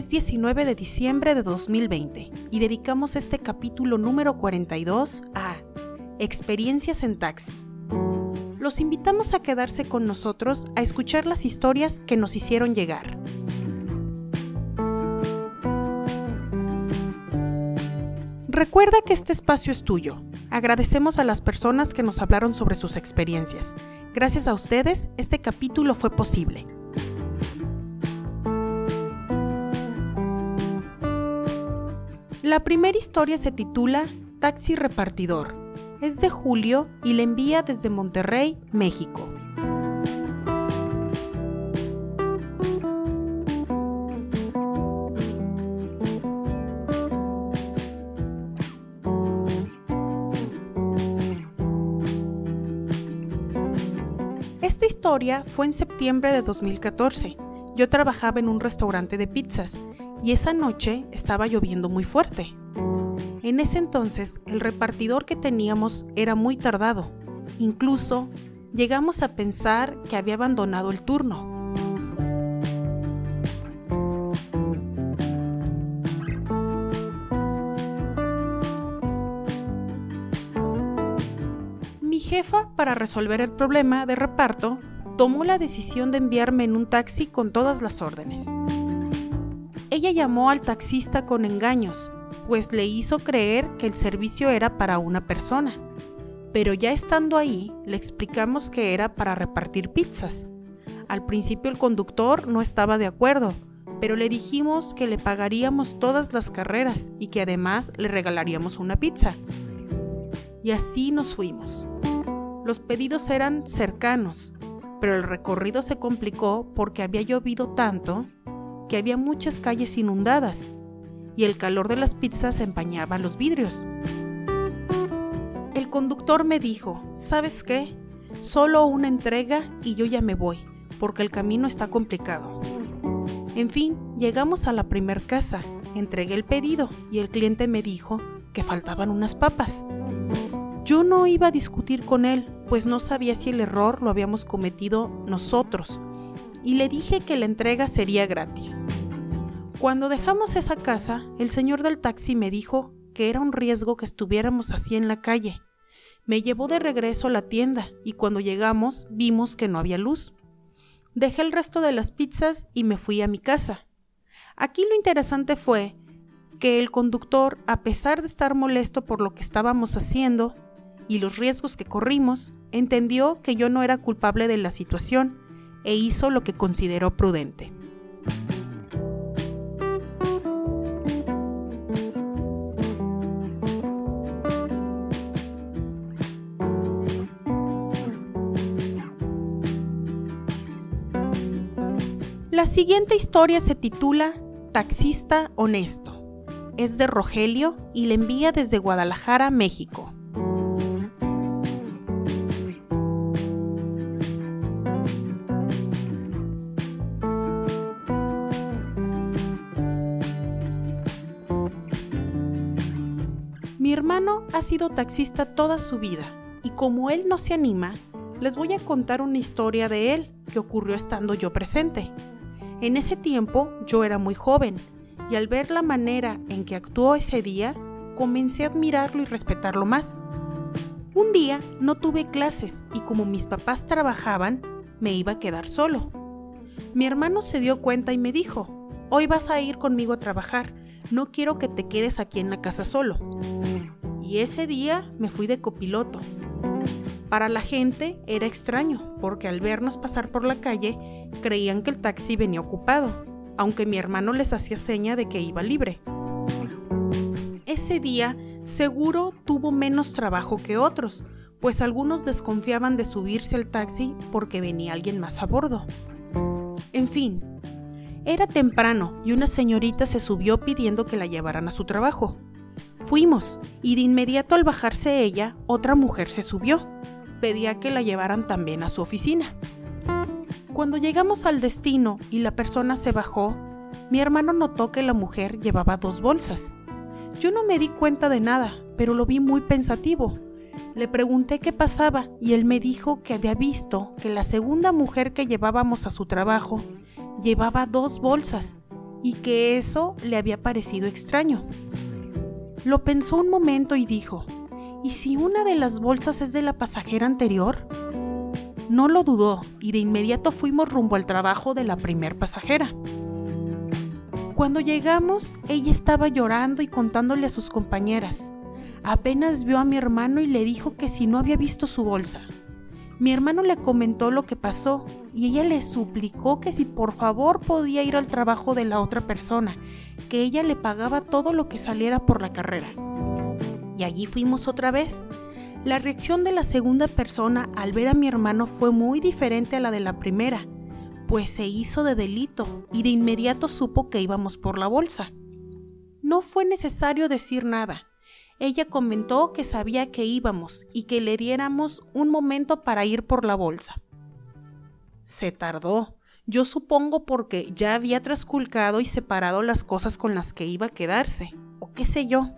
Es 19 de diciembre de 2020 y dedicamos este capítulo número 42 a Experiencias en taxi. Los invitamos a quedarse con nosotros a escuchar las historias que nos hicieron llegar. Recuerda que este espacio es tuyo. Agradecemos a las personas que nos hablaron sobre sus experiencias. Gracias a ustedes, este capítulo fue posible. La primera historia se titula Taxi Repartidor. Es de Julio y la envía desde Monterrey, México. Esta historia fue en septiembre de 2014. Yo trabajaba en un restaurante de pizzas y esa noche estaba lloviendo muy fuerte. En ese entonces el repartidor que teníamos era muy tardado. Incluso llegamos a pensar que había abandonado el turno. Mi jefa, para resolver el problema de reparto, tomó la decisión de enviarme en un taxi con todas las órdenes. Ella llamó al taxista con engaños, pues le hizo creer que el servicio era para una persona. Pero ya estando ahí, le explicamos que era para repartir pizzas. Al principio el conductor no estaba de acuerdo, pero le dijimos que le pagaríamos todas las carreras y que además le regalaríamos una pizza. Y así nos fuimos. Los pedidos eran cercanos, pero el recorrido se complicó porque había llovido tanto que había muchas calles inundadas y el calor de las pizzas empañaba los vidrios. El conductor me dijo, ¿sabes qué? Solo una entrega y yo ya me voy, porque el camino está complicado. En fin, llegamos a la primer casa, entregué el pedido y el cliente me dijo que faltaban unas papas. Yo no iba a discutir con él, pues no sabía si el error lo habíamos cometido nosotros y le dije que la entrega sería gratis. Cuando dejamos esa casa, el señor del taxi me dijo que era un riesgo que estuviéramos así en la calle. Me llevó de regreso a la tienda y cuando llegamos vimos que no había luz. Dejé el resto de las pizzas y me fui a mi casa. Aquí lo interesante fue que el conductor, a pesar de estar molesto por lo que estábamos haciendo y los riesgos que corrimos, entendió que yo no era culpable de la situación e hizo lo que consideró prudente. La siguiente historia se titula Taxista Honesto. Es de Rogelio y la envía desde Guadalajara, México. Sido taxista toda su vida y como él no se anima, les voy a contar una historia de él que ocurrió estando yo presente. En ese tiempo yo era muy joven y al ver la manera en que actuó ese día, comencé a admirarlo y respetarlo más. Un día no tuve clases y como mis papás trabajaban, me iba a quedar solo. Mi hermano se dio cuenta y me dijo, hoy vas a ir conmigo a trabajar, no quiero que te quedes aquí en la casa solo y ese día me fui de copiloto. Para la gente era extraño, porque al vernos pasar por la calle creían que el taxi venía ocupado, aunque mi hermano les hacía seña de que iba libre. Ese día seguro tuvo menos trabajo que otros, pues algunos desconfiaban de subirse al taxi porque venía alguien más a bordo. En fin, era temprano y una señorita se subió pidiendo que la llevaran a su trabajo. Fuimos, y de inmediato al bajarse ella, otra mujer se subió. Pedía que la llevaran también a su oficina. Cuando llegamos al destino y la persona se bajó, mi hermano notó que la mujer llevaba dos bolsas. Yo no me di cuenta de nada, pero lo vi muy pensativo. Le pregunté qué pasaba y él me dijo que había visto que la segunda mujer que llevábamos a su trabajo llevaba dos bolsas y que eso le había parecido extraño. Lo pensó un momento y dijo, ¿y si una de las bolsas es de la pasajera anterior? No lo dudó y de inmediato fuimos rumbo al trabajo de la primer pasajera. Cuando llegamos, ella estaba llorando y contándole a sus compañeras. Apenas vio a mi hermano y le dijo que si no había visto su bolsa. Mi hermano le comentó lo que pasó y ella le suplicó que si por favor podía ir al trabajo de la otra persona, que ella le pagaba todo lo que saliera por la carrera. Y allí fuimos otra vez. La reacción de la segunda persona al ver a mi hermano fue muy diferente a la de la primera, pues se hizo de delito y de inmediato supo que íbamos por la bolsa. No fue necesario decir nada. Ella comentó que sabía que íbamos y que le diéramos un momento para ir por la bolsa. Se tardó, yo supongo porque ya había trasculcado y separado las cosas con las que iba a quedarse, o qué sé yo.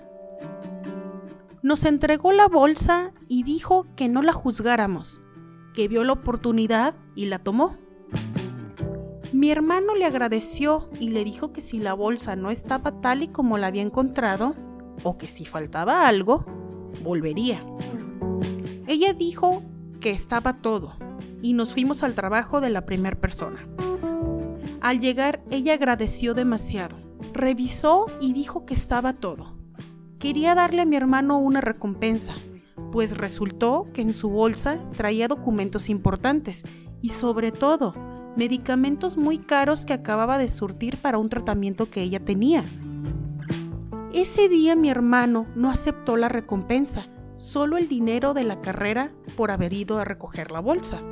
Nos entregó la bolsa y dijo que no la juzgáramos, que vio la oportunidad y la tomó. Mi hermano le agradeció y le dijo que si la bolsa no estaba tal y como la había encontrado, o que si faltaba algo, volvería. Ella dijo que estaba todo, y nos fuimos al trabajo de la primera persona. Al llegar, ella agradeció demasiado. Revisó y dijo que estaba todo. Quería darle a mi hermano una recompensa, pues resultó que en su bolsa traía documentos importantes y sobre todo medicamentos muy caros que acababa de surtir para un tratamiento que ella tenía. Ese día mi hermano no aceptó la recompensa, solo el dinero de la carrera por haber ido a recoger la bolsa.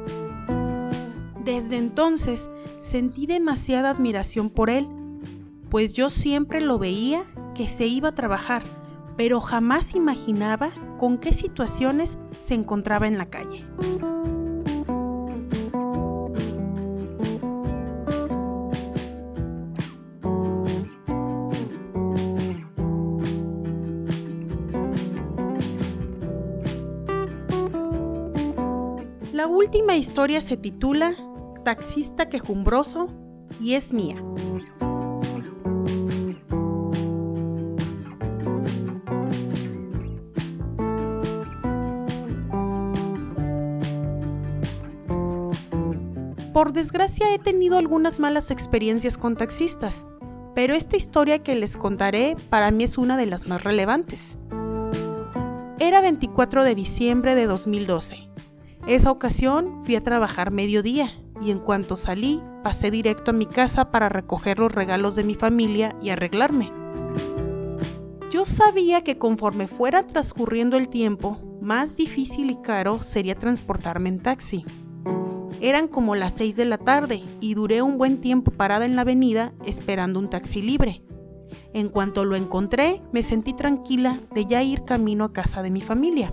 Desde entonces sentí demasiada admiración por él, pues yo siempre lo veía que se iba a trabajar, pero jamás imaginaba con qué situaciones se encontraba en la calle. La última historia se titula taxista quejumbroso y es mía. Por desgracia he tenido algunas malas experiencias con taxistas, pero esta historia que les contaré para mí es una de las más relevantes. Era 24 de diciembre de 2012. Esa ocasión fui a trabajar mediodía y en cuanto salí pasé directo a mi casa para recoger los regalos de mi familia y arreglarme. Yo sabía que conforme fuera transcurriendo el tiempo, más difícil y caro sería transportarme en taxi. Eran como las 6 de la tarde y duré un buen tiempo parada en la avenida esperando un taxi libre. En cuanto lo encontré, me sentí tranquila de ya ir camino a casa de mi familia.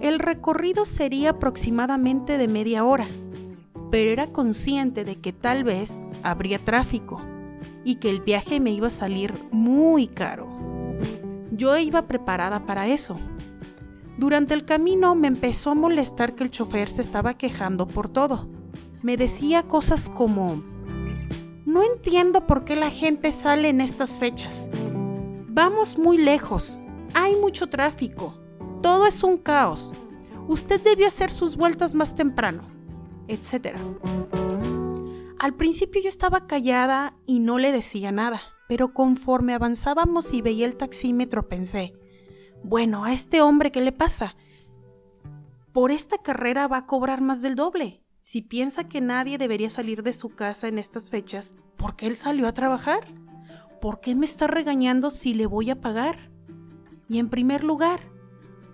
El recorrido sería aproximadamente de media hora, pero era consciente de que tal vez habría tráfico y que el viaje me iba a salir muy caro. Yo iba preparada para eso. Durante el camino me empezó a molestar que el chofer se estaba quejando por todo. Me decía cosas como, no entiendo por qué la gente sale en estas fechas. Vamos muy lejos, hay mucho tráfico, todo es un caos. Usted debió hacer sus vueltas más temprano etc. Al principio yo estaba callada y no le decía nada, pero conforme avanzábamos y veía el taxímetro pensé, bueno, a este hombre, ¿qué le pasa? Por esta carrera va a cobrar más del doble. Si piensa que nadie debería salir de su casa en estas fechas, ¿por qué él salió a trabajar? ¿Por qué me está regañando si le voy a pagar? Y en primer lugar,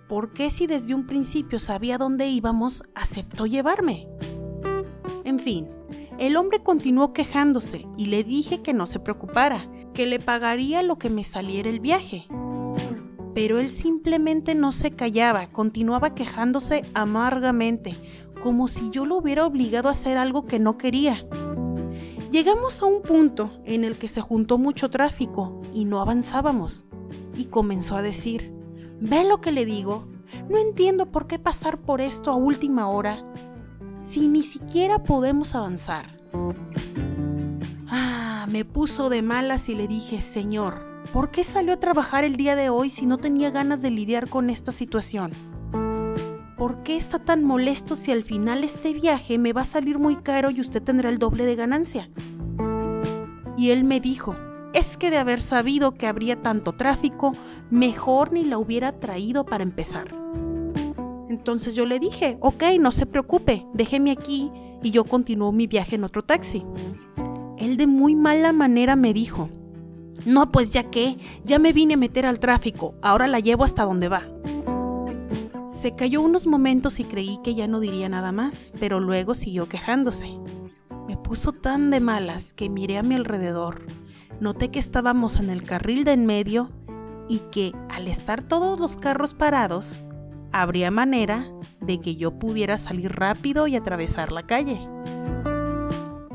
¿por qué si desde un principio sabía dónde íbamos, aceptó llevarme? En fin, el hombre continuó quejándose y le dije que no se preocupara, que le pagaría lo que me saliera el viaje. Pero él simplemente no se callaba, continuaba quejándose amargamente, como si yo lo hubiera obligado a hacer algo que no quería. Llegamos a un punto en el que se juntó mucho tráfico y no avanzábamos. Y comenzó a decir, ¿ve lo que le digo? No entiendo por qué pasar por esto a última hora si ni siquiera podemos avanzar. Ah, me puso de malas y le dije, Señor, ¿por qué salió a trabajar el día de hoy si no tenía ganas de lidiar con esta situación? ¿Por qué está tan molesto si al final este viaje me va a salir muy caro y usted tendrá el doble de ganancia? Y él me dijo, es que de haber sabido que habría tanto tráfico, mejor ni la hubiera traído para empezar. Entonces yo le dije, ok, no se preocupe, déjeme aquí y yo continúo mi viaje en otro taxi. Él de muy mala manera me dijo, no, pues ya que, ya me vine a meter al tráfico, ahora la llevo hasta donde va. Se cayó unos momentos y creí que ya no diría nada más, pero luego siguió quejándose. Me puso tan de malas que miré a mi alrededor. Noté que estábamos en el carril de en medio y que, al estar todos los carros parados, habría manera de que yo pudiera salir rápido y atravesar la calle.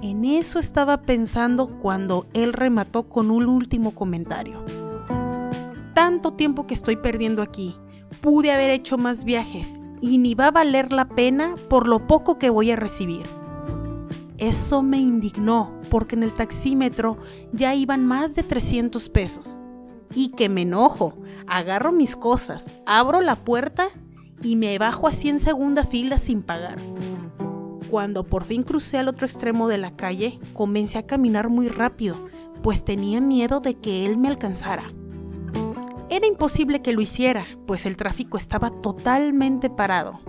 En eso estaba pensando cuando él remató con un último comentario. Tanto tiempo que estoy perdiendo aquí, pude haber hecho más viajes y ni va a valer la pena por lo poco que voy a recibir. Eso me indignó porque en el taxímetro ya iban más de 300 pesos. Y que me enojo, agarro mis cosas, abro la puerta y me bajo así en segunda fila sin pagar. Cuando por fin crucé al otro extremo de la calle, comencé a caminar muy rápido, pues tenía miedo de que él me alcanzara. Era imposible que lo hiciera, pues el tráfico estaba totalmente parado.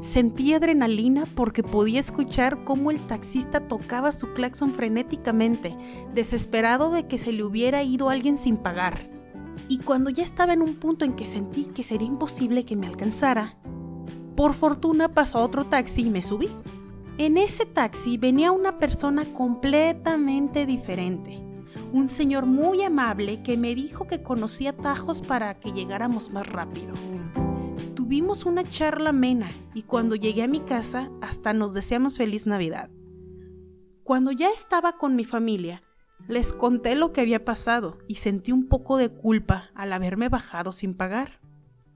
Sentí adrenalina porque podía escuchar cómo el taxista tocaba su claxon frenéticamente, desesperado de que se le hubiera ido alguien sin pagar. Y cuando ya estaba en un punto en que sentí que sería imposible que me alcanzara, por fortuna pasó otro taxi y me subí. En ese taxi venía una persona completamente diferente. Un señor muy amable que me dijo que conocía tajos para que llegáramos más rápido. Tuvimos una charla amena y cuando llegué a mi casa hasta nos deseamos feliz Navidad. Cuando ya estaba con mi familia, les conté lo que había pasado y sentí un poco de culpa al haberme bajado sin pagar,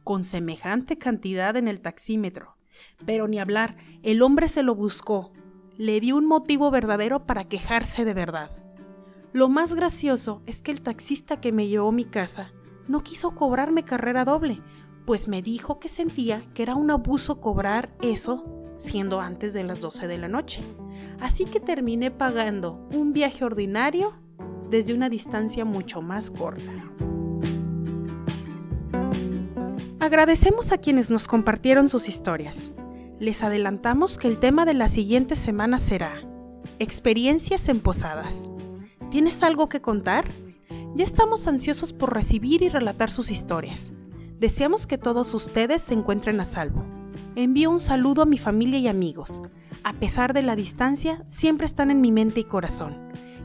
con semejante cantidad en el taxímetro. Pero ni hablar, el hombre se lo buscó, le dio un motivo verdadero para quejarse de verdad. Lo más gracioso es que el taxista que me llevó a mi casa no quiso cobrarme carrera doble, pues me dijo que sentía que era un abuso cobrar eso siendo antes de las 12 de la noche. Así que terminé pagando un viaje ordinario desde una distancia mucho más corta. Agradecemos a quienes nos compartieron sus historias. Les adelantamos que el tema de la siguiente semana será Experiencias en Posadas. ¿Tienes algo que contar? Ya estamos ansiosos por recibir y relatar sus historias. Deseamos que todos ustedes se encuentren a salvo. Envío un saludo a mi familia y amigos. A pesar de la distancia, siempre están en mi mente y corazón.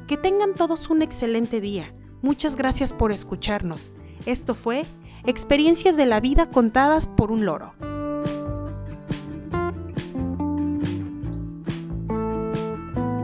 Que tengan todos un excelente día. Muchas gracias por escucharnos. Esto fue Experiencias de la vida contadas por un loro.